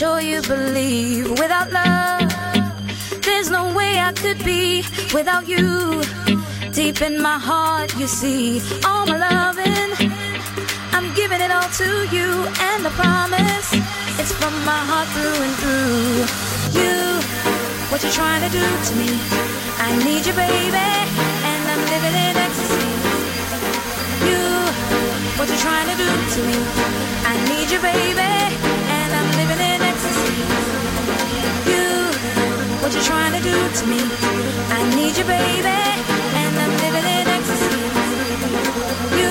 sure you believe without love, there's no way I could be without you. Deep in my heart, you see all my loving. I'm giving it all to you, and I promise it's from my heart through and through. You, what you're trying to do to me? I need you, baby, and I'm living in ecstasy. You, what you're trying to do to me? I need you, baby, what you trying to do to me. I need you, baby, and I'm living in ecstasy. You,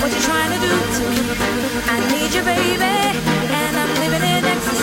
what you trying to do to me? I need you, baby, and I'm living in ecstasy.